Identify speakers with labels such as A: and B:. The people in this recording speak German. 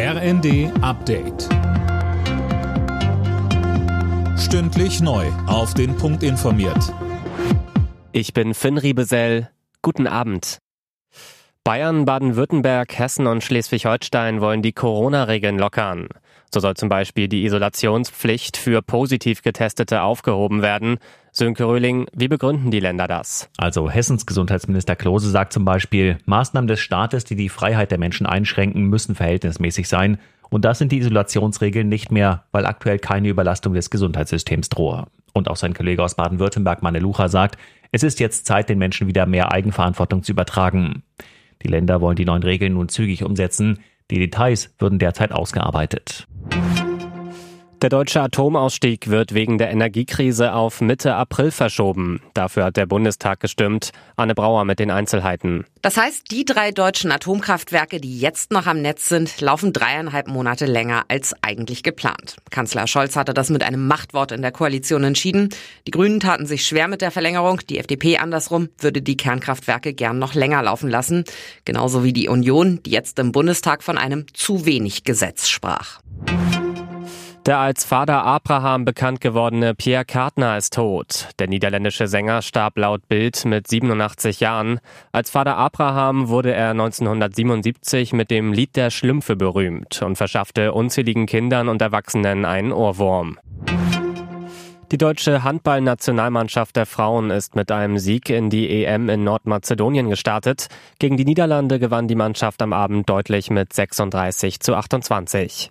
A: RND Update. Stündlich neu. Auf den Punkt informiert.
B: Ich bin Finn Riebesell. Guten Abend. Bayern, Baden-Württemberg, Hessen und Schleswig-Holstein wollen die Corona-Regeln lockern. So soll zum Beispiel die Isolationspflicht für positiv Getestete aufgehoben werden. Sönke Röhling, wie begründen die Länder das?
C: Also Hessens Gesundheitsminister Klose sagt zum Beispiel, Maßnahmen des Staates, die die Freiheit der Menschen einschränken, müssen verhältnismäßig sein. Und das sind die Isolationsregeln nicht mehr, weil aktuell keine Überlastung des Gesundheitssystems drohe. Und auch sein Kollege aus Baden-Württemberg, Manne Lucha, sagt, es ist jetzt Zeit, den Menschen wieder mehr Eigenverantwortung zu übertragen. Die Länder wollen die neuen Regeln nun zügig umsetzen. Die Details würden derzeit ausgearbeitet.
B: Der deutsche Atomausstieg wird wegen der Energiekrise auf Mitte April verschoben. Dafür hat der Bundestag gestimmt. Anne Brauer mit den Einzelheiten.
D: Das heißt, die drei deutschen Atomkraftwerke, die jetzt noch am Netz sind, laufen dreieinhalb Monate länger als eigentlich geplant. Kanzler Scholz hatte das mit einem Machtwort in der Koalition entschieden. Die Grünen taten sich schwer mit der Verlängerung. Die FDP andersrum würde die Kernkraftwerke gern noch länger laufen lassen. Genauso wie die Union, die jetzt im Bundestag von einem zu wenig Gesetz sprach.
B: Der als Vater Abraham bekannt gewordene Pierre Kartner ist tot. Der niederländische Sänger starb laut Bild mit 87 Jahren. Als Vater Abraham wurde er 1977 mit dem Lied der Schlümpfe berühmt und verschaffte unzähligen Kindern und Erwachsenen einen Ohrwurm. Die deutsche Handballnationalmannschaft der Frauen ist mit einem Sieg in die EM in Nordmazedonien gestartet. Gegen die Niederlande gewann die Mannschaft am Abend deutlich mit 36 zu 28.